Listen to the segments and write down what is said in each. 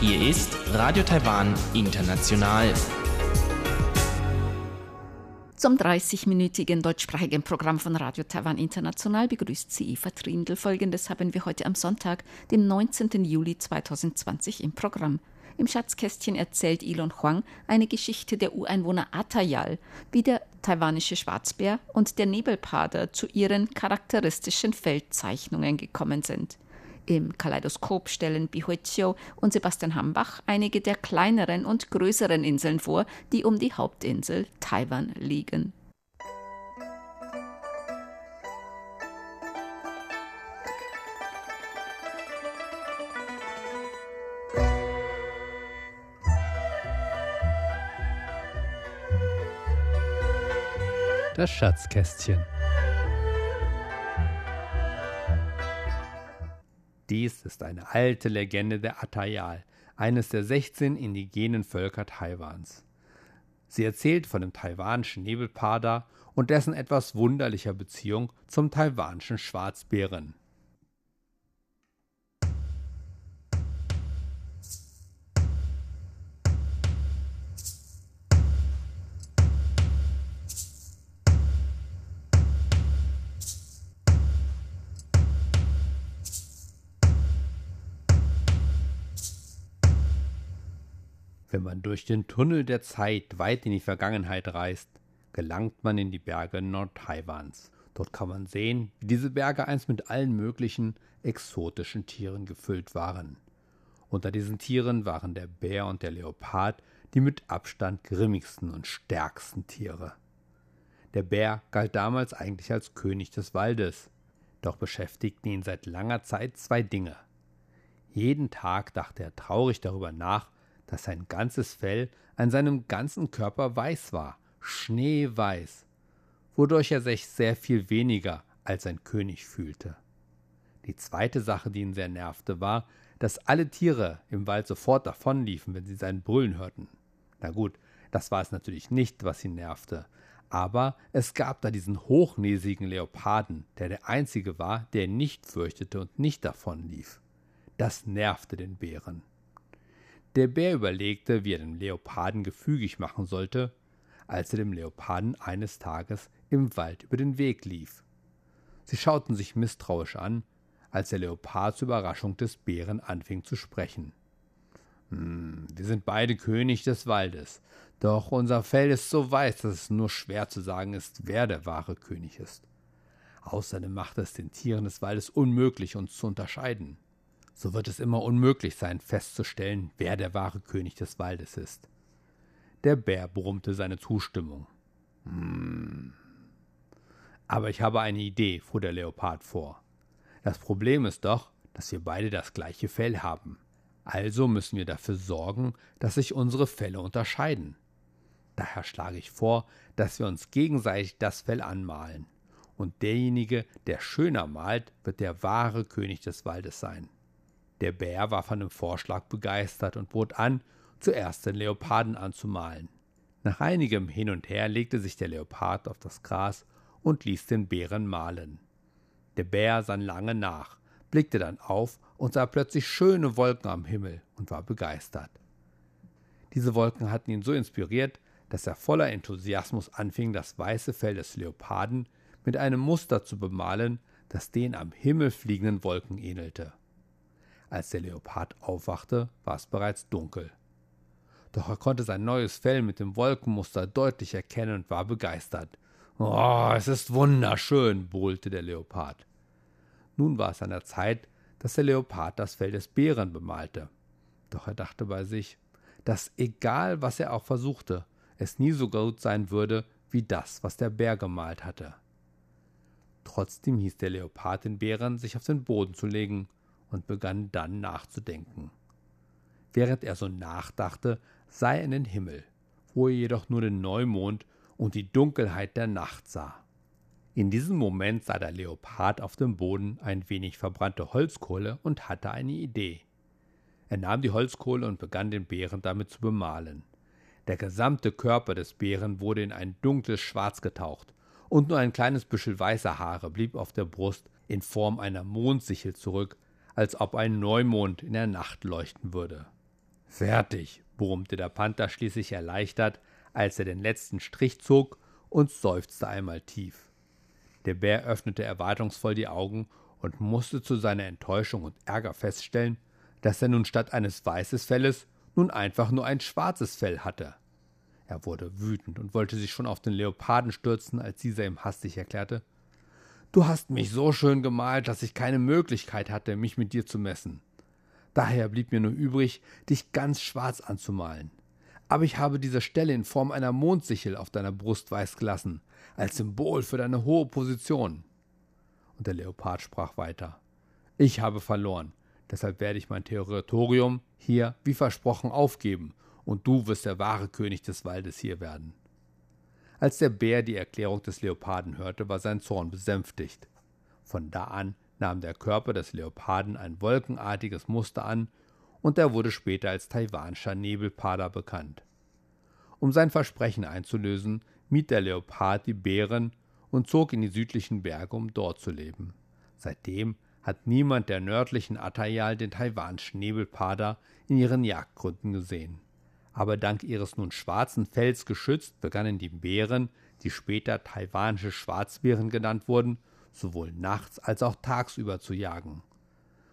Hier ist Radio Taiwan International. Zum 30-minütigen deutschsprachigen Programm von Radio Taiwan International begrüßt sie Eva Trindl. Folgendes haben wir heute am Sonntag, dem 19. Juli 2020 im Programm. Im Schatzkästchen erzählt Ilon Huang eine Geschichte der Ureinwohner Atayal, wie der taiwanische Schwarzbär und der Nebelpader zu ihren charakteristischen Feldzeichnungen gekommen sind. Im Kaleidoskop stellen Bihuizio und Sebastian Hambach einige der kleineren und größeren Inseln vor, die um die Hauptinsel Taiwan liegen. Das Schatzkästchen. Dies ist eine alte Legende der Atayal, eines der 16 indigenen Völker Taiwans. Sie erzählt von dem taiwanischen Nebelpader und dessen etwas wunderlicher Beziehung zum taiwanischen Schwarzbären. Wenn man durch den Tunnel der Zeit weit in die Vergangenheit reist, gelangt man in die Berge Nord-Taiwans. Dort kann man sehen, wie diese Berge einst mit allen möglichen exotischen Tieren gefüllt waren. Unter diesen Tieren waren der Bär und der Leopard die mit Abstand grimmigsten und stärksten Tiere. Der Bär galt damals eigentlich als König des Waldes, doch beschäftigten ihn seit langer Zeit zwei Dinge. Jeden Tag dachte er traurig darüber nach, dass sein ganzes Fell an seinem ganzen Körper weiß war, schneeweiß, wodurch er sich sehr viel weniger als ein König fühlte. Die zweite Sache, die ihn sehr nervte, war, dass alle Tiere im Wald sofort davonliefen, wenn sie sein Brüllen hörten. Na gut, das war es natürlich nicht, was ihn nervte, aber es gab da diesen hochnäsigen Leoparden, der der einzige war, der ihn nicht fürchtete und nicht davonlief. Das nervte den Bären. Der Bär überlegte, wie er dem Leoparden gefügig machen sollte, als er dem Leoparden eines Tages im Wald über den Weg lief. Sie schauten sich misstrauisch an, als der Leopard zur Überraschung des Bären anfing zu sprechen. Hm, wir sind beide König des Waldes, doch unser Fell ist so weiß, dass es nur schwer zu sagen ist, wer der wahre König ist. Außerdem macht es den Tieren des Waldes unmöglich, uns zu unterscheiden so wird es immer unmöglich sein, festzustellen, wer der wahre König des Waldes ist. Der Bär brummte seine Zustimmung. Hm. Aber ich habe eine Idee, fuhr der Leopard vor. Das Problem ist doch, dass wir beide das gleiche Fell haben. Also müssen wir dafür sorgen, dass sich unsere Felle unterscheiden. Daher schlage ich vor, dass wir uns gegenseitig das Fell anmalen. Und derjenige, der schöner malt, wird der wahre König des Waldes sein. Der Bär war von dem Vorschlag begeistert und bot an, zuerst den Leoparden anzumalen. Nach einigem Hin und Her legte sich der Leopard auf das Gras und ließ den Bären malen. Der Bär sann lange nach, blickte dann auf und sah plötzlich schöne Wolken am Himmel und war begeistert. Diese Wolken hatten ihn so inspiriert, dass er voller Enthusiasmus anfing, das weiße Fell des Leoparden mit einem Muster zu bemalen, das den am Himmel fliegenden Wolken ähnelte. Als der Leopard aufwachte, war es bereits dunkel. Doch er konnte sein neues Fell mit dem Wolkenmuster deutlich erkennen und war begeistert. Oh, es ist wunderschön, brüllte der Leopard. Nun war es an der Zeit, dass der Leopard das Fell des Bären bemalte. Doch er dachte bei sich, dass egal was er auch versuchte, es nie so gut sein würde wie das, was der Bär gemalt hatte. Trotzdem hieß der Leopard den Bären, sich auf den Boden zu legen und begann dann nachzudenken. Während er so nachdachte, sah er in den Himmel, wo er jedoch nur den Neumond und die Dunkelheit der Nacht sah. In diesem Moment sah der Leopard auf dem Boden ein wenig verbrannte Holzkohle und hatte eine Idee. Er nahm die Holzkohle und begann den Bären damit zu bemalen. Der gesamte Körper des Bären wurde in ein dunkles Schwarz getaucht, und nur ein kleines Büschel weißer Haare blieb auf der Brust in Form einer Mondsichel zurück, als ob ein Neumond in der Nacht leuchten würde. Fertig, brummte der Panther schließlich erleichtert, als er den letzten Strich zog und seufzte einmal tief. Der Bär öffnete erwartungsvoll die Augen und musste zu seiner Enttäuschung und Ärger feststellen, dass er nun statt eines weißes Felles nun einfach nur ein schwarzes Fell hatte. Er wurde wütend und wollte sich schon auf den Leoparden stürzen, als dieser ihm hastig erklärte Du hast mich so schön gemalt, dass ich keine Möglichkeit hatte, mich mit dir zu messen. Daher blieb mir nur übrig, dich ganz schwarz anzumalen. Aber ich habe diese Stelle in Form einer Mondsichel auf deiner Brust weiß gelassen, als Symbol für deine hohe Position. Und der Leopard sprach weiter. Ich habe verloren, deshalb werde ich mein Territorium hier wie versprochen aufgeben, und du wirst der wahre König des Waldes hier werden. Als der Bär die Erklärung des Leoparden hörte, war sein Zorn besänftigt. Von da an nahm der Körper des Leoparden ein wolkenartiges Muster an, und er wurde später als taiwanischer Nebelpader bekannt. Um sein Versprechen einzulösen, mied der Leopard die Bären und zog in die südlichen Berge, um dort zu leben. Seitdem hat niemand der nördlichen Atayal den taiwanischen Nebelpader in ihren Jagdgründen gesehen aber dank ihres nun schwarzen Fells geschützt begannen die Bären, die später taiwanische Schwarzbären genannt wurden, sowohl nachts als auch tagsüber zu jagen.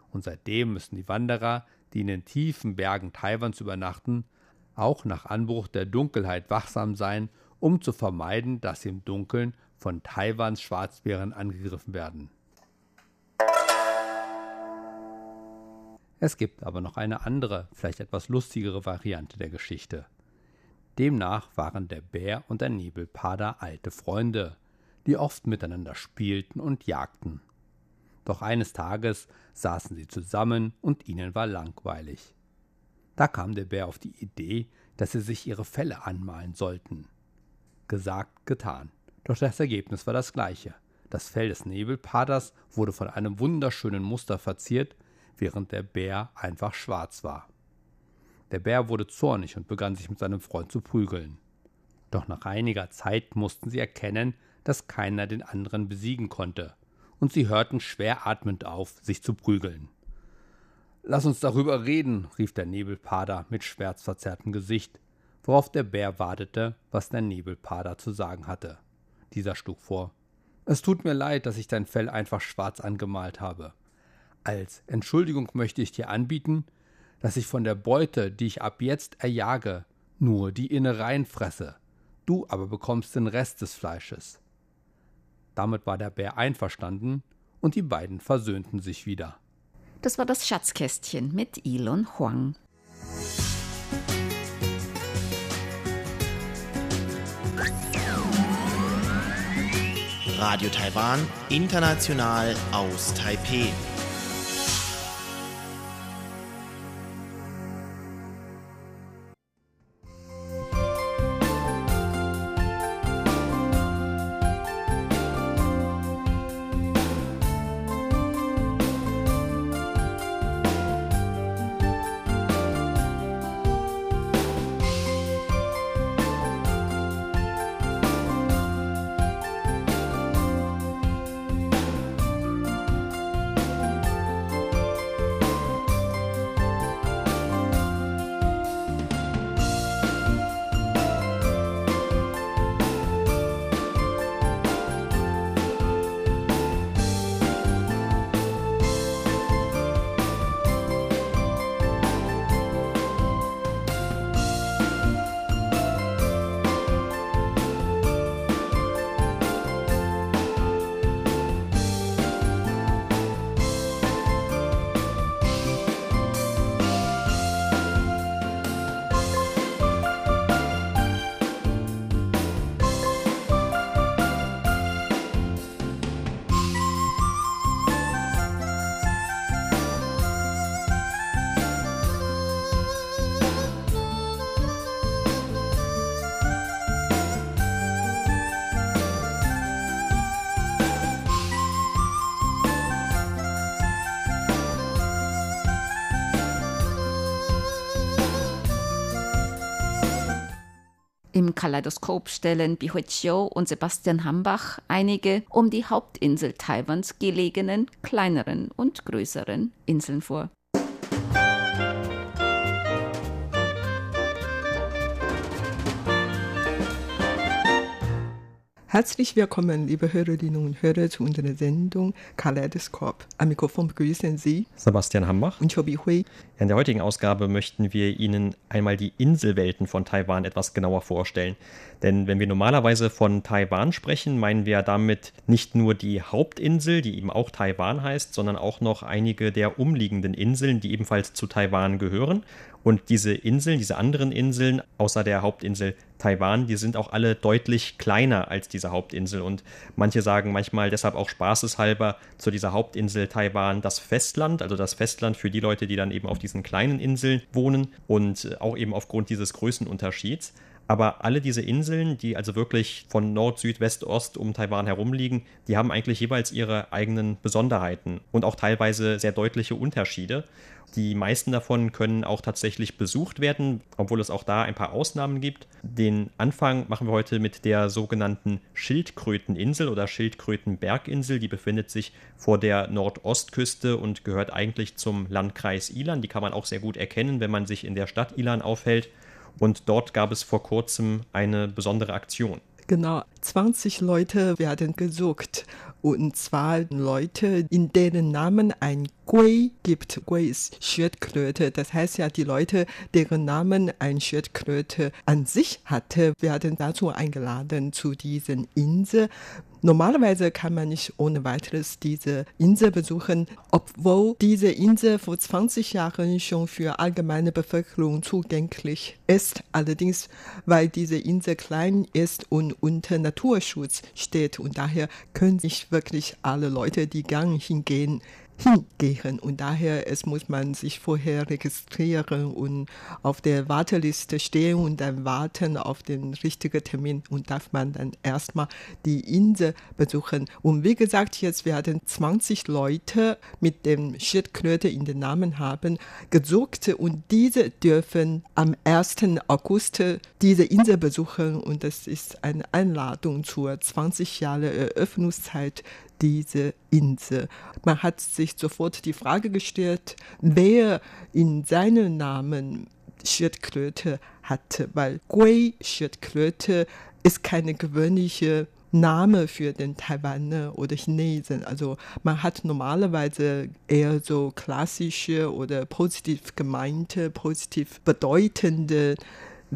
Und seitdem müssen die Wanderer, die in den tiefen Bergen Taiwans übernachten, auch nach Anbruch der Dunkelheit wachsam sein, um zu vermeiden, dass sie im Dunkeln von Taiwans Schwarzbären angegriffen werden. Es gibt aber noch eine andere, vielleicht etwas lustigere Variante der Geschichte. Demnach waren der Bär und der Nebelpader alte Freunde, die oft miteinander spielten und jagten. Doch eines Tages saßen sie zusammen und ihnen war langweilig. Da kam der Bär auf die Idee, dass sie sich ihre Felle anmalen sollten. Gesagt, getan. Doch das Ergebnis war das gleiche. Das Fell des Nebelpaders wurde von einem wunderschönen Muster verziert, während der Bär einfach schwarz war. Der Bär wurde zornig und begann sich mit seinem Freund zu prügeln. Doch nach einiger Zeit mussten sie erkennen, dass keiner den anderen besiegen konnte, und sie hörten schwer atmend auf, sich zu prügeln. Lass uns darüber reden, rief der Nebelpader mit schmerzverzerrtem Gesicht, worauf der Bär wartete, was der Nebelpader zu sagen hatte. Dieser schlug vor Es tut mir leid, dass ich dein Fell einfach schwarz angemalt habe. Als Entschuldigung möchte ich dir anbieten, dass ich von der Beute, die ich ab jetzt erjage, nur die Innereien fresse. Du aber bekommst den Rest des Fleisches. Damit war der Bär einverstanden und die beiden versöhnten sich wieder. Das war das Schatzkästchen mit Elon Huang. Radio Taiwan, international aus Taipeh. Im Kaleidoskop stellen Bihui Chiu und Sebastian Hambach einige um die Hauptinsel Taiwans gelegenen kleineren und größeren Inseln vor. Herzlich willkommen, liebe Hörerinnen und Hörer, zu unserer Sendung Kaleidoskop. Am Mikrofon begrüßen Sie Sebastian Hambach und Chobi Hui. In der heutigen Ausgabe möchten wir Ihnen einmal die Inselwelten von Taiwan etwas genauer vorstellen. Denn wenn wir normalerweise von Taiwan sprechen, meinen wir damit nicht nur die Hauptinsel, die eben auch Taiwan heißt, sondern auch noch einige der umliegenden Inseln, die ebenfalls zu Taiwan gehören. Und diese Inseln, diese anderen Inseln, außer der Hauptinsel Taiwan, die sind auch alle deutlich kleiner als diese Hauptinsel. Und manche sagen manchmal deshalb auch spaßeshalber zu dieser Hauptinsel Taiwan das Festland, also das Festland für die Leute, die dann eben auf diesen kleinen Inseln wohnen und auch eben aufgrund dieses Größenunterschieds. Aber alle diese Inseln, die also wirklich von Nord, Süd, West, Ost um Taiwan herum liegen, die haben eigentlich jeweils ihre eigenen Besonderheiten und auch teilweise sehr deutliche Unterschiede. Die meisten davon können auch tatsächlich besucht werden, obwohl es auch da ein paar Ausnahmen gibt. Den Anfang machen wir heute mit der sogenannten Schildkröteninsel oder Schildkrötenberginsel. Die befindet sich vor der Nordostküste und gehört eigentlich zum Landkreis Ilan. Die kann man auch sehr gut erkennen, wenn man sich in der Stadt Ilan aufhält. Und dort gab es vor kurzem eine besondere Aktion. Genau, 20 Leute werden gesucht. Und zwar Leute, in deren Namen ein Gui gibt. Gui ist Schildkröte. Das heißt ja, die Leute, deren Namen ein Schildkröte an sich hatte, werden dazu eingeladen zu diesen Insel. Normalerweise kann man nicht ohne weiteres diese Insel besuchen, obwohl diese Insel vor 20 Jahren schon für allgemeine Bevölkerung zugänglich ist. Allerdings, weil diese Insel klein ist und unter Naturschutz steht und daher können sich wirklich alle Leute, die gern hingehen, hingehen. Und daher es muss man sich vorher registrieren und auf der Warteliste stehen und dann warten auf den richtigen Termin und darf man dann erstmal die Insel besuchen. Und wie gesagt, jetzt werden 20 Leute mit dem Schildkröte in den Namen haben gesucht und diese dürfen am 1. August diese Insel besuchen und das ist eine Einladung zur 20 Jahre Eröffnungszeit diese Insel. Man hat sich sofort die Frage gestellt, wer in seinem Namen Schildkröte hatte, weil Gui Schildkröte ist keine gewöhnliche Name für den Taiwaner oder Chinesen. Also man hat normalerweise eher so klassische oder positiv gemeinte, positiv bedeutende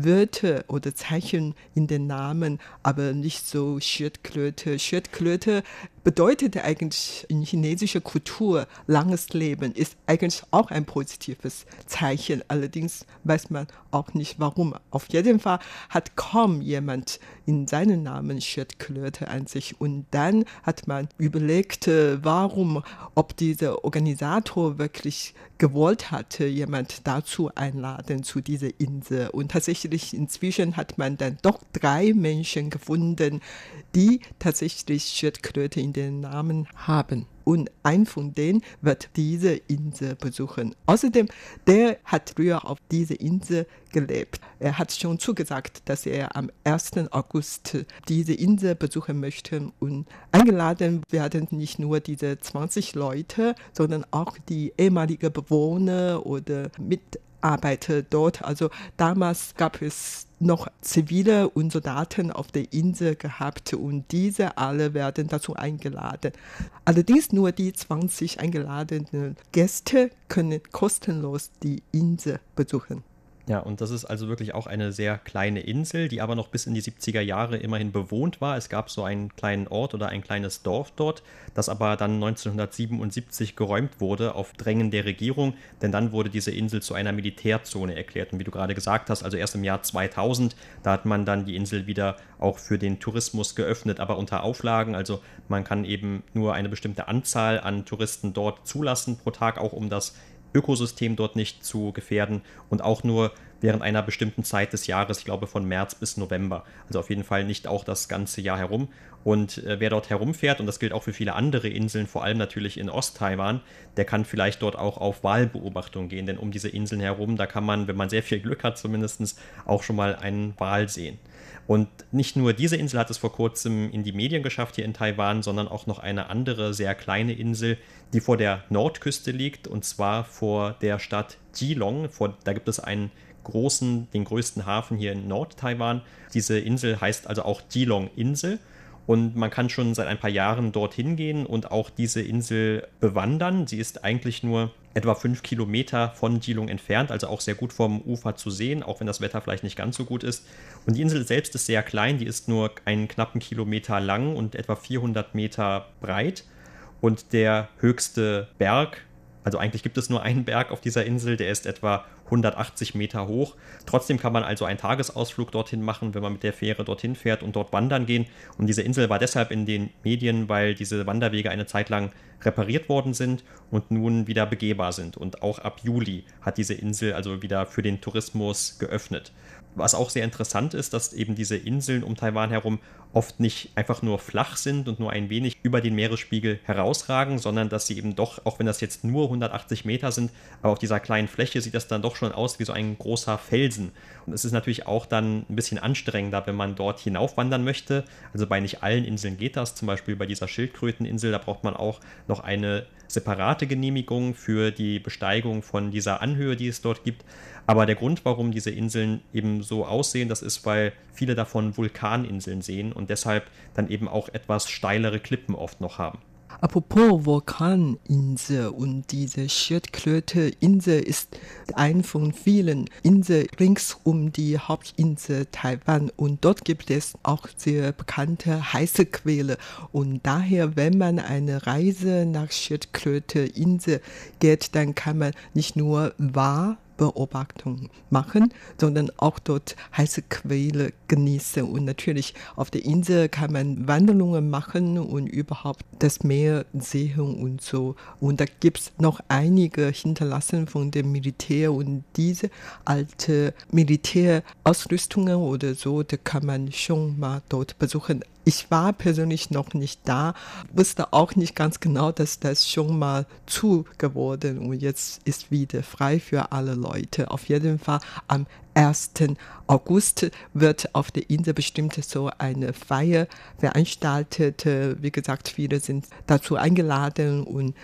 Wörter oder Zeichen in den Namen, aber nicht so Schildkröte. Schildkröte bedeutet eigentlich in chinesischer Kultur langes Leben, ist eigentlich auch ein positives Zeichen. Allerdings weiß man auch nicht warum. Auf jeden Fall hat kaum jemand in seinen Namen Schildkröte an sich. Und dann hat man überlegt, äh, warum, ob dieser Organisator wirklich gewollt hatte, jemand dazu einladen zu dieser Insel. Und tatsächlich inzwischen hat man dann doch drei Menschen gefunden, die tatsächlich Schildkröte in den Namen haben. Und ein von denen wird diese Insel besuchen. Außerdem, der hat früher auf dieser Insel gelebt. Er hat schon zugesagt, dass er am 1. August diese Insel besuchen möchte. Und eingeladen werden nicht nur diese 20 Leute, sondern auch die ehemaligen Bewohner oder Mitarbeiter dort. Also damals gab es noch Zivile und Soldaten auf der Insel gehabt und diese alle werden dazu eingeladen. Allerdings nur die 20 eingeladenen Gäste können kostenlos die Insel besuchen. Ja, und das ist also wirklich auch eine sehr kleine Insel, die aber noch bis in die 70er Jahre immerhin bewohnt war. Es gab so einen kleinen Ort oder ein kleines Dorf dort, das aber dann 1977 geräumt wurde auf Drängen der Regierung, denn dann wurde diese Insel zu einer Militärzone erklärt. Und wie du gerade gesagt hast, also erst im Jahr 2000, da hat man dann die Insel wieder auch für den Tourismus geöffnet, aber unter Auflagen. Also man kann eben nur eine bestimmte Anzahl an Touristen dort zulassen pro Tag, auch um das Ökosystem dort nicht zu gefährden und auch nur während einer bestimmten Zeit des Jahres, ich glaube von März bis November. Also auf jeden Fall nicht auch das ganze Jahr herum. Und äh, wer dort herumfährt, und das gilt auch für viele andere Inseln, vor allem natürlich in Ost-Taiwan, der kann vielleicht dort auch auf Wahlbeobachtung gehen, denn um diese Inseln herum, da kann man, wenn man sehr viel Glück hat zumindest, auch schon mal einen Wal sehen. Und nicht nur diese Insel hat es vor kurzem in die Medien geschafft hier in Taiwan, sondern auch noch eine andere sehr kleine Insel, die vor der Nordküste liegt, und zwar vor der Stadt Geelong. Vor, da gibt es einen großen, den größten Hafen hier in Nord-Taiwan. Diese Insel heißt also auch Geelong-Insel. Und man kann schon seit ein paar Jahren dorthin gehen und auch diese Insel bewandern. Sie ist eigentlich nur etwa fünf Kilometer von Geelong entfernt, also auch sehr gut vom Ufer zu sehen, auch wenn das Wetter vielleicht nicht ganz so gut ist. Und die Insel selbst ist sehr klein, die ist nur einen knappen Kilometer lang und etwa 400 Meter breit. Und der höchste Berg also eigentlich gibt es nur einen Berg auf dieser Insel, der ist etwa 180 Meter hoch. Trotzdem kann man also einen Tagesausflug dorthin machen, wenn man mit der Fähre dorthin fährt und dort wandern gehen. Und diese Insel war deshalb in den Medien, weil diese Wanderwege eine Zeit lang repariert worden sind und nun wieder begehbar sind. Und auch ab Juli hat diese Insel also wieder für den Tourismus geöffnet. Was auch sehr interessant ist, dass eben diese Inseln um Taiwan herum oft nicht einfach nur flach sind und nur ein wenig über den Meeresspiegel herausragen, sondern dass sie eben doch, auch wenn das jetzt nur 180 Meter sind, aber auf dieser kleinen Fläche sieht das dann doch schon aus wie so ein großer Felsen. Und es ist natürlich auch dann ein bisschen anstrengender, wenn man dort hinaufwandern möchte. Also bei nicht allen Inseln geht das, zum Beispiel bei dieser Schildkröteninsel, da braucht man auch noch eine separate Genehmigung für die Besteigung von dieser Anhöhe, die es dort gibt. Aber der Grund, warum diese Inseln eben so aussehen, das ist, weil viele davon Vulkaninseln sehen und deshalb dann eben auch etwas steilere Klippen oft noch haben. Apropos Vulkaninsel und diese Schildkröte-Insel ist ein von vielen Inseln rings um die Hauptinsel Taiwan und dort gibt es auch sehr bekannte heiße Quelle und daher, wenn man eine Reise nach Schildkröte-Insel geht, dann kann man nicht nur wahr Beobachtung machen, sondern auch dort heiße Quelle genießen. Und natürlich auf der Insel kann man Wanderungen machen und überhaupt das Meer sehen und so. Und da gibt es noch einige hinterlassen von dem Militär und diese alte Militärausrüstungen oder so, da kann man schon mal dort besuchen. Ich war persönlich noch nicht da, wusste auch nicht ganz genau, dass das schon mal zu geworden und jetzt ist wieder frei für alle Leute. Auf jeden Fall am 1. August wird auf der Insel bestimmt so eine Feier veranstaltet. Wie gesagt, viele sind dazu eingeladen und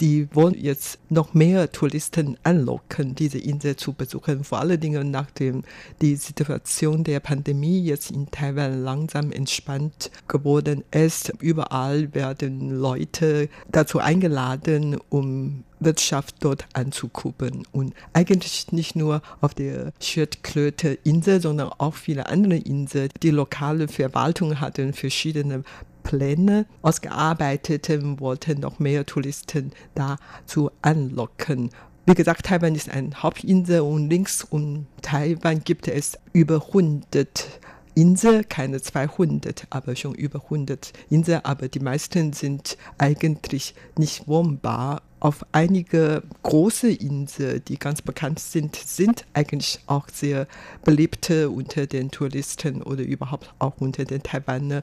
die wollen jetzt noch mehr Touristen anlocken, diese Insel zu besuchen. Vor allen Dingen nachdem die Situation der Pandemie jetzt in Taiwan langsam entspannt geworden ist. Überall werden Leute dazu eingeladen, um Wirtschaft dort anzukuppeln. Und eigentlich nicht nur auf der Schildkröte-Insel, sondern auch viele andere Inseln. Die lokale Verwaltung hatten verschiedene Pläne ausgearbeitet und wollten noch mehr Touristen dazu anlocken. Wie gesagt, Taiwan ist eine Hauptinsel und links um Taiwan gibt es über 100 Inseln, keine 200, aber schon über 100 Inseln, aber die meisten sind eigentlich nicht wohnbar auf einige große Inseln, die ganz bekannt sind, sind eigentlich auch sehr beliebte unter den Touristen oder überhaupt auch unter den Taiwanern.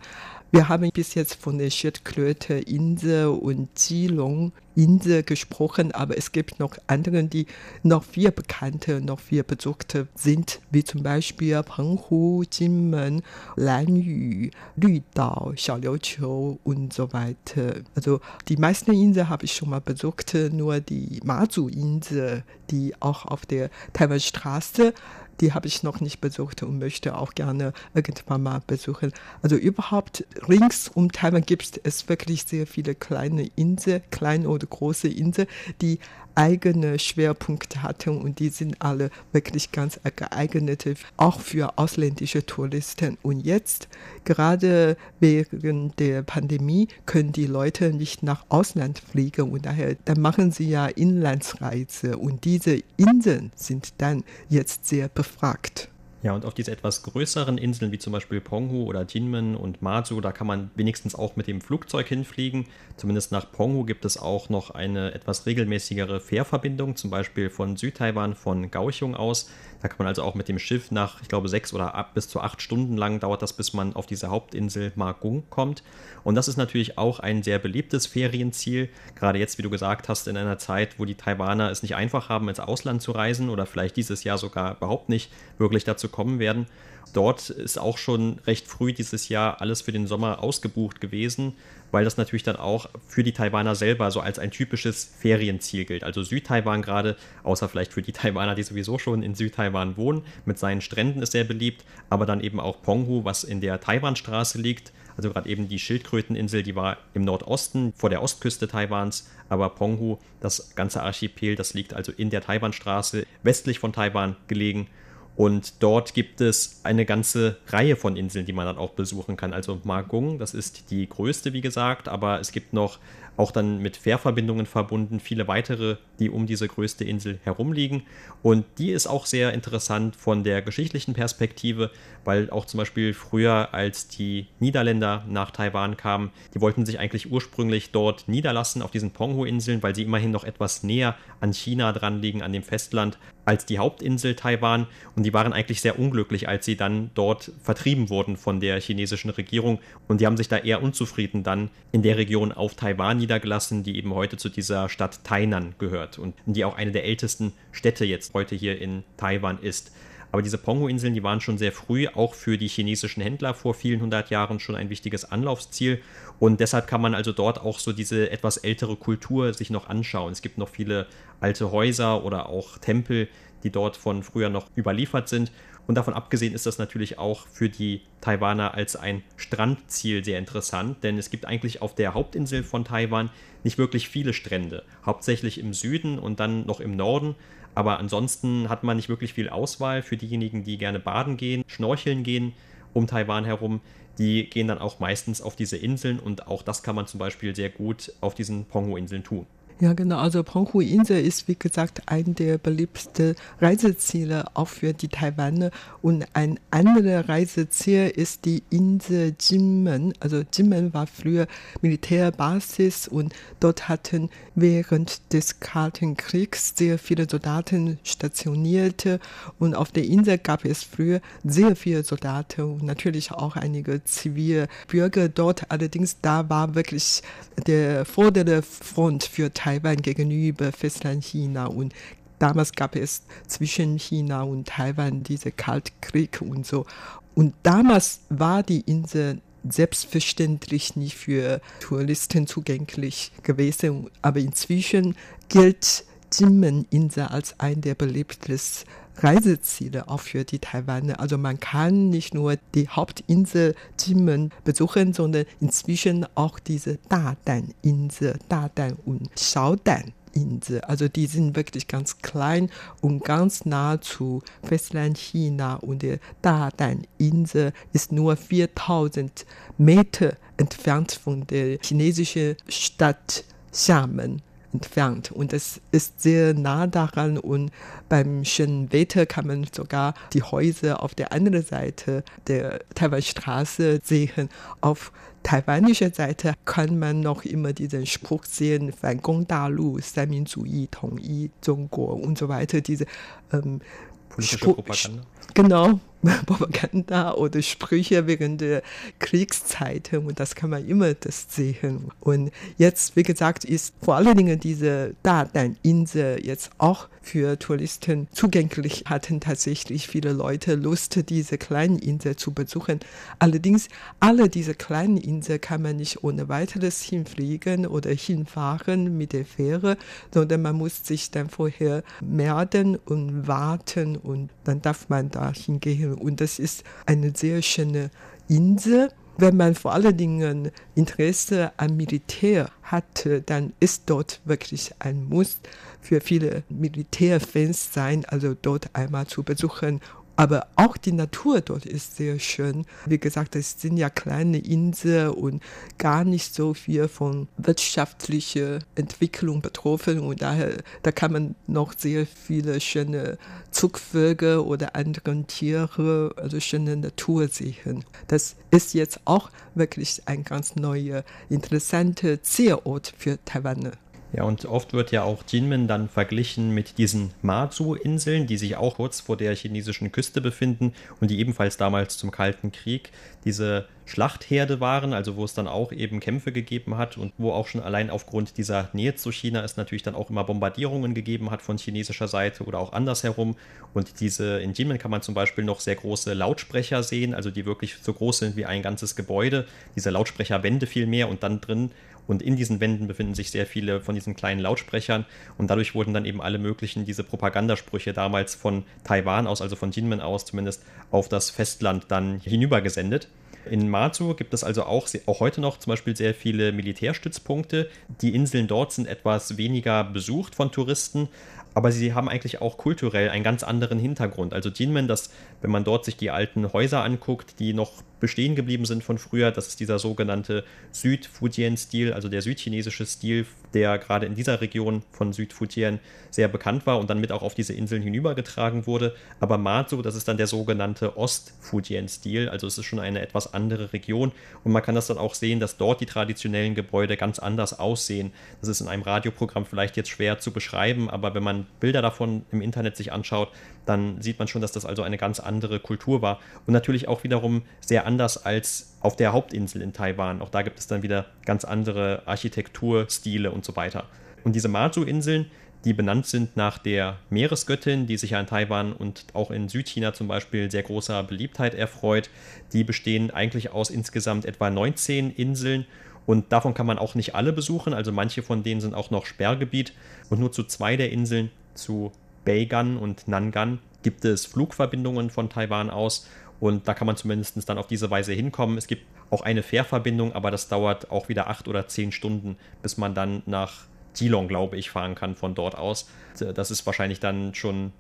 Wir haben bis jetzt von der Schildkröte-Insel und Geelong-Insel gesprochen, aber es gibt noch andere, die noch viel bekannter, noch viel besuchter sind, wie zum Beispiel Penghu, Jinmen, Lanyu, Lüdao, Xiaoliuqiu und so weiter. Also die meisten Inseln habe ich schon mal besucht, nur die Mazu-Insel, die auch auf der Taiwan-Straße die habe ich noch nicht besucht und möchte auch gerne irgendwann mal besuchen. Also überhaupt rings um Taiwan gibt es wirklich sehr viele kleine Inseln, kleine oder große Inseln, die eigene Schwerpunkte hatten und die sind alle wirklich ganz geeignet, auch für ausländische Touristen. Und jetzt, gerade wegen der Pandemie, können die Leute nicht nach Ausland fliegen und daher, dann machen sie ja Inlandsreise und diese Inseln sind dann jetzt sehr befragt. Ja, und auf diese etwas größeren Inseln wie zum Beispiel Penghu oder Jinmen und Matsu, da kann man wenigstens auch mit dem Flugzeug hinfliegen. Zumindest nach Penghu gibt es auch noch eine etwas regelmäßigere Fährverbindung, zum Beispiel von Südtaiwan von Kaohsiung aus. Da kann man also auch mit dem Schiff nach, ich glaube, sechs oder ab bis zu acht Stunden lang dauert das, bis man auf diese Hauptinsel Magung kommt. Und das ist natürlich auch ein sehr beliebtes Ferienziel. Gerade jetzt, wie du gesagt hast, in einer Zeit, wo die Taiwaner es nicht einfach haben, ins Ausland zu reisen oder vielleicht dieses Jahr sogar überhaupt nicht wirklich dazu kommen werden. Dort ist auch schon recht früh dieses Jahr alles für den Sommer ausgebucht gewesen, weil das natürlich dann auch für die Taiwaner selber so als ein typisches Ferienziel gilt. Also Südtaiwan gerade, außer vielleicht für die Taiwaner, die sowieso schon in Südtaiwan wohnen, mit seinen Stränden ist sehr beliebt, aber dann eben auch Penghu, was in der Taiwanstraße liegt. Also gerade eben die Schildkröteninsel, die war im Nordosten vor der Ostküste Taiwans, aber Penghu, das ganze Archipel, das liegt also in der Taiwanstraße, westlich von Taiwan gelegen und dort gibt es eine ganze Reihe von Inseln, die man dann auch besuchen kann. Also Magung, das ist die größte, wie gesagt, aber es gibt noch auch dann mit Fährverbindungen verbunden, viele weitere, die um diese größte Insel herumliegen. Und die ist auch sehr interessant von der geschichtlichen Perspektive, weil auch zum Beispiel früher, als die Niederländer nach Taiwan kamen, die wollten sich eigentlich ursprünglich dort niederlassen auf diesen Penghu-Inseln, weil sie immerhin noch etwas näher an China dran liegen, an dem Festland, als die Hauptinsel Taiwan. Und die waren eigentlich sehr unglücklich, als sie dann dort vertrieben wurden von der chinesischen Regierung. Und die haben sich da eher unzufrieden dann in der Region auf Taiwan niedergelassen, die eben heute zu dieser Stadt Tainan gehört und die auch eine der ältesten Städte jetzt heute hier in Taiwan ist. Aber diese Pongo-Inseln, die waren schon sehr früh auch für die chinesischen Händler vor vielen hundert Jahren schon ein wichtiges Anlaufsziel. Und deshalb kann man also dort auch so diese etwas ältere Kultur sich noch anschauen. Es gibt noch viele alte Häuser oder auch Tempel, die dort von früher noch überliefert sind. Und davon abgesehen ist das natürlich auch für die Taiwaner als ein Strandziel sehr interessant, denn es gibt eigentlich auf der Hauptinsel von Taiwan nicht wirklich viele Strände, hauptsächlich im Süden und dann noch im Norden. Aber ansonsten hat man nicht wirklich viel Auswahl für diejenigen, die gerne baden gehen, schnorcheln gehen um Taiwan herum. Die gehen dann auch meistens auf diese Inseln und auch das kann man zum Beispiel sehr gut auf diesen Pongo-Inseln tun. Ja, genau. Also Penghu-Insel ist, wie gesagt, ein der beliebtesten Reiseziele auch für die Taiwaner. Und ein anderes Reiseziel ist die Insel Jinmen. Also Jinmen war früher Militärbasis und dort hatten während des Kalten Kriegs sehr viele Soldaten stationiert. Und auf der Insel gab es früher sehr viele Soldaten und natürlich auch einige Zivilbürger dort. Allerdings da war wirklich der vordere Front für Taiwan Taiwan gegenüber Festlandchina und damals gab es zwischen China und Taiwan diese Kaltkrieg und so. Und damals war die Insel selbstverständlich nicht für Touristen zugänglich gewesen, aber inzwischen gilt Jinmen-Insel als ein der beliebtesten Reiseziele auch für die Taiwaner. Also man kann nicht nur die Hauptinsel Jinmen besuchen, sondern inzwischen auch diese Dadan-Insel, Dadan und Xiaodan. Insel. Also die sind wirklich ganz klein und ganz nah zu Festland China und die Dadan-Insel ist nur 4000 Meter entfernt von der chinesischen Stadt Xiamen entfernt. Und es ist sehr nah daran und beim schönen Wetter kann man sogar die Häuser auf der anderen Seite der Taiwanstraße sehen. Auf taiwanischer Seite kann man noch immer diesen Spruch sehen, Fan Gong Da Lu, Sanminzuyi, Tong Yi, Zhongguo und so weiter, diese ähm, Politische Propaganda. Genau, Propaganda oder Sprüche während der Kriegszeiten und das kann man immer das sehen. Und jetzt, wie gesagt, ist vor allen Dingen diese Dadan-Insel jetzt auch für Touristen zugänglich, hatten tatsächlich viele Leute Lust, diese kleinen Insel zu besuchen. Allerdings, alle diese kleinen Inseln kann man nicht ohne weiteres hinfliegen oder hinfahren mit der Fähre, sondern man muss sich dann vorher melden und warten und dann darf man da hingehen und das ist eine sehr schöne Insel. Wenn man vor allen Dingen Interesse am Militär hat, dann ist dort wirklich ein Muss für viele Militärfans sein, also dort einmal zu besuchen Aber auch die Natur dort ist sehr schön. Wie gesagt, es sind ja kleine Inseln und gar nicht so viel von wirtschaftlicher Entwicklung betroffen. Und daher, da kann man noch sehr viele schöne Zugvögel oder andere Tiere, also schöne Natur sehen. Das ist jetzt auch wirklich ein ganz neuer, interessanter Zielort für Taiwaner. Ja, und oft wird ja auch Jinmen dann verglichen mit diesen Matsu-Inseln, die sich auch kurz vor der chinesischen Küste befinden und die ebenfalls damals zum Kalten Krieg diese Schlachtherde waren, also wo es dann auch eben Kämpfe gegeben hat und wo auch schon allein aufgrund dieser Nähe zu China es natürlich dann auch immer Bombardierungen gegeben hat von chinesischer Seite oder auch andersherum. Und diese in Jinmen kann man zum Beispiel noch sehr große Lautsprecher sehen, also die wirklich so groß sind wie ein ganzes Gebäude. Diese Lautsprecherwände viel mehr und dann drin und in diesen Wänden befinden sich sehr viele von diesen kleinen Lautsprechern. Und dadurch wurden dann eben alle möglichen diese Propagandasprüche damals von Taiwan aus, also von Jinmen aus zumindest, auf das Festland dann hinübergesendet. In Matsu gibt es also auch, auch heute noch zum Beispiel sehr viele Militärstützpunkte. Die Inseln dort sind etwas weniger besucht von Touristen, aber sie haben eigentlich auch kulturell einen ganz anderen Hintergrund. Also Jinmen, das, wenn man dort sich die alten Häuser anguckt, die noch bestehen geblieben sind von früher, das ist dieser sogenannte Südfujian-Stil, also der südchinesische Stil, der gerade in dieser Region von Südfujian sehr bekannt war und dann mit auch auf diese Inseln hinübergetragen wurde. Aber Matsu, das ist dann der sogenannte Ost-Fujian-Stil, also es ist schon eine etwas andere Region und man kann das dann auch sehen, dass dort die traditionellen Gebäude ganz anders aussehen. Das ist in einem Radioprogramm vielleicht jetzt schwer zu beschreiben, aber wenn man Bilder davon im Internet sich anschaut, dann sieht man schon, dass das also eine ganz andere Kultur war. Und natürlich auch wiederum sehr anders als auf der Hauptinsel in Taiwan. Auch da gibt es dann wieder ganz andere Architekturstile und so weiter. Und diese Matsu-Inseln, die benannt sind nach der Meeresgöttin, die sich ja in Taiwan und auch in Südchina zum Beispiel sehr großer Beliebtheit erfreut. Die bestehen eigentlich aus insgesamt etwa 19 Inseln und davon kann man auch nicht alle besuchen, also manche von denen sind auch noch Sperrgebiet. Und nur zu zwei der Inseln, zu Beigan und Nangan, gibt es Flugverbindungen von Taiwan aus. Und da kann man zumindest dann auf diese Weise hinkommen. Es gibt auch eine Fährverbindung, aber das dauert auch wieder acht oder zehn Stunden, bis man dann nach Geelong, glaube ich, fahren kann von dort aus. Das ist wahrscheinlich dann schon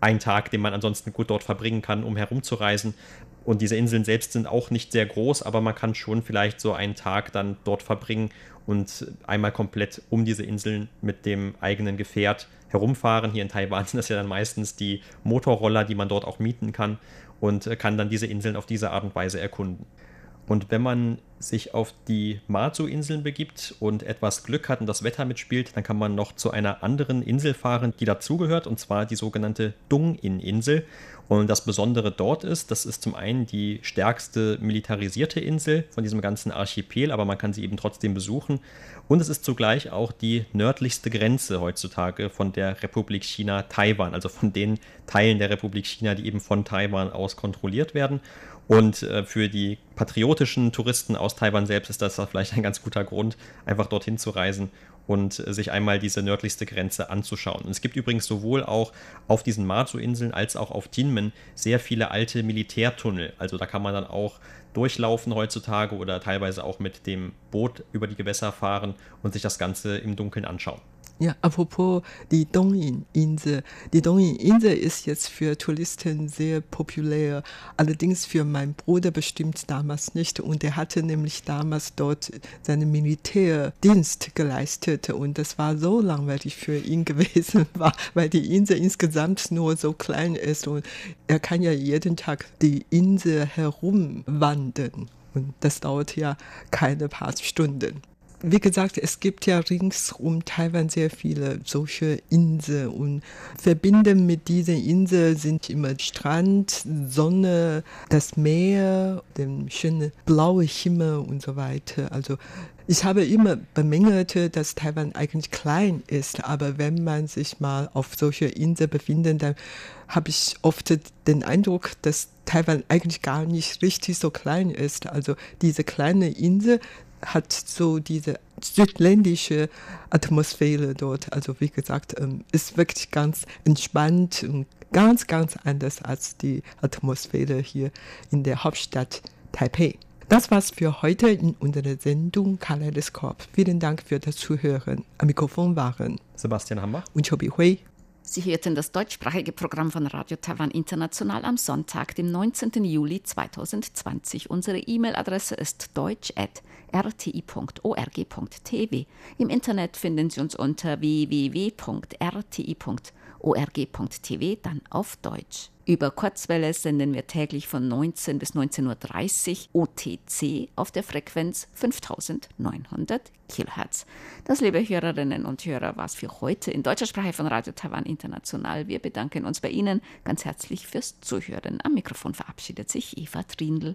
ein Tag, den man ansonsten gut dort verbringen kann, um herumzureisen. Und diese Inseln selbst sind auch nicht sehr groß, aber man kann schon vielleicht so einen Tag dann dort verbringen und einmal komplett um diese Inseln mit dem eigenen Gefährt herumfahren. Hier in Taiwan sind das ja dann meistens die Motorroller, die man dort auch mieten kann und kann dann diese Inseln auf diese Art und Weise erkunden. Und wenn man sich auf die Matsu-Inseln begibt und etwas Glück hat und das Wetter mitspielt, dann kann man noch zu einer anderen Insel fahren, die dazugehört, und zwar die sogenannte Dung-In-Insel. Und das Besondere dort ist, das ist zum einen die stärkste militarisierte Insel von diesem ganzen Archipel, aber man kann sie eben trotzdem besuchen. Und es ist zugleich auch die nördlichste Grenze heutzutage von der Republik China Taiwan, also von den Teilen der Republik China, die eben von Taiwan aus kontrolliert werden. Und äh, für die patriotischen Touristen aus Taiwan selbst ist das vielleicht ein ganz guter Grund, einfach dorthin zu reisen und äh, sich einmal diese nördlichste Grenze anzuschauen. Und es gibt übrigens sowohl auch auf diesen Matsu-Inseln als auch auf Jinmen sehr viele alte Militärtunnel. Also da kann man dann auch durchlaufen heutzutage oder teilweise auch mit dem Boot über die Gewässer fahren und sich das Ganze im Dunkeln anschauen. Ja, apropos die Dongyin-Insel. Die Dongyin-Insel ist jetzt für Touristen sehr populär. Allerdings für meinen Bruder bestimmt damals nicht. Und er hatte nämlich damals dort seinen Militärdienst geleistet. Und das war so langweilig für ihn gewesen, war, weil die Insel insgesamt nur so klein ist. Und er kann ja jeden Tag die Insel herumwandern. Und das dauert ja keine paar Stunden wie gesagt, es gibt ja rings um Taiwan sehr viele solche Inseln und verbinden mit diesen Inseln sind immer Strand, Sonne, das Meer, den schönen blauen Himmel und so weiter. Also ich habe immer bemängelt, dass Taiwan eigentlich klein ist, aber wenn man sich mal auf solche Inseln befindet, dann habe ich oft den Eindruck, dass Taiwan eigentlich gar nicht richtig so klein ist. Also diese kleine Insel hat so diese südländische Atmosphäre dort. Also wie gesagt, ähm, ist wirklich ganz entspannt und ganz, ganz anders als die Atmosphäre hier in der Hauptstadt Taipei. Das war's für heute in unserer Sendung Kaleidoskop. Vielen Dank für das Zuhören. Am Mikrofon waren Sebastian Hammer und Chobi Hui. Sie hörten das deutschsprachige Programm von Radio Taiwan International am Sonntag, dem 19. Juli 2020. Unsere E-Mail-Adresse ist deutsch.rti.org.tv. Im Internet finden Sie uns unter www.rti.org.tv, dann auf Deutsch. Über Kurzwelle senden wir täglich von 19 bis 19.30 Uhr OTC auf der Frequenz 5900 kHz. Das, liebe Hörerinnen und Hörer, war es für heute in deutscher Sprache von Radio Taiwan International. Wir bedanken uns bei Ihnen ganz herzlich fürs Zuhören. Am Mikrofon verabschiedet sich Eva Trindl.